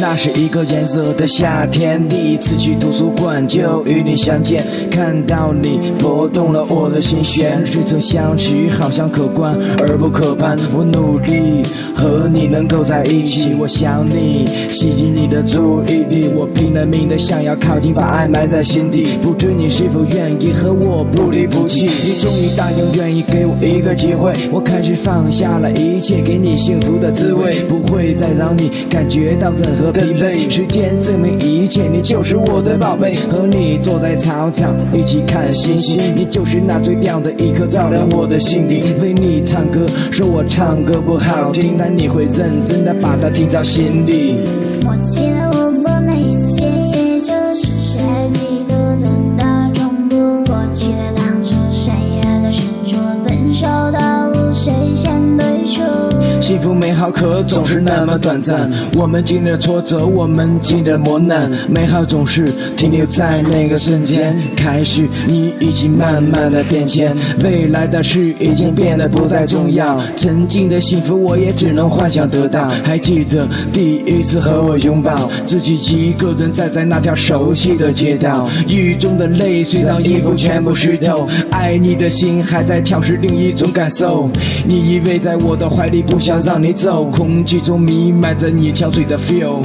那是一个颜色的夏天，第一次去图书馆就与你相见，看到你拨动了我的心弦，似曾相识，好像可观而不可攀。我努力和你能够在一起，我想你，吸引你的注意力，我拼了命的想要靠近，把爱埋在心底。不知你是否愿意和我不离不弃？你终于答应愿意给我一个机会，我开始放下了一切，给你幸福的滋味，不会再让你感觉到任何疲惫。时间证明一切，你就是我的宝贝。和你坐在操场一起看星星，你就是那最亮的一颗，照亮我的心灵。为你唱歌，说我唱歌不好听，但你会认真的把它听到心里。我记得我幸福美好，可总是那么短暂。我们经历了挫折，我们经历了磨难，美好总是停留在那个瞬间。开始，你已经慢慢的变迁，未来的事已经变得不再重要。曾经的幸福，我也只能幻想得到。还记得第一次和我拥抱，自己一个人站在那条熟悉的街道，雨中的泪水让衣服全部湿透。爱你的心还在跳，是另一种感受。你依偎在我的怀里，不想让你走，空气中弥漫着你憔悴的 feel。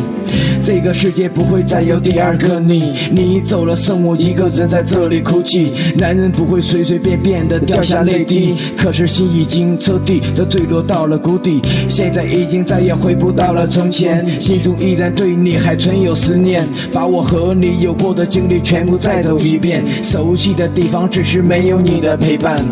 这个世界不会再有第二个你，你走了，剩我一个人在这里哭泣。男人不会随随便便的掉下泪滴，可是心已经彻底的坠落到了谷底，现在已经再也回不到了从前，心中依然对你还存有思念，把我和你有过的经历全部再走一遍，熟悉的地方只是没有你的陪伴。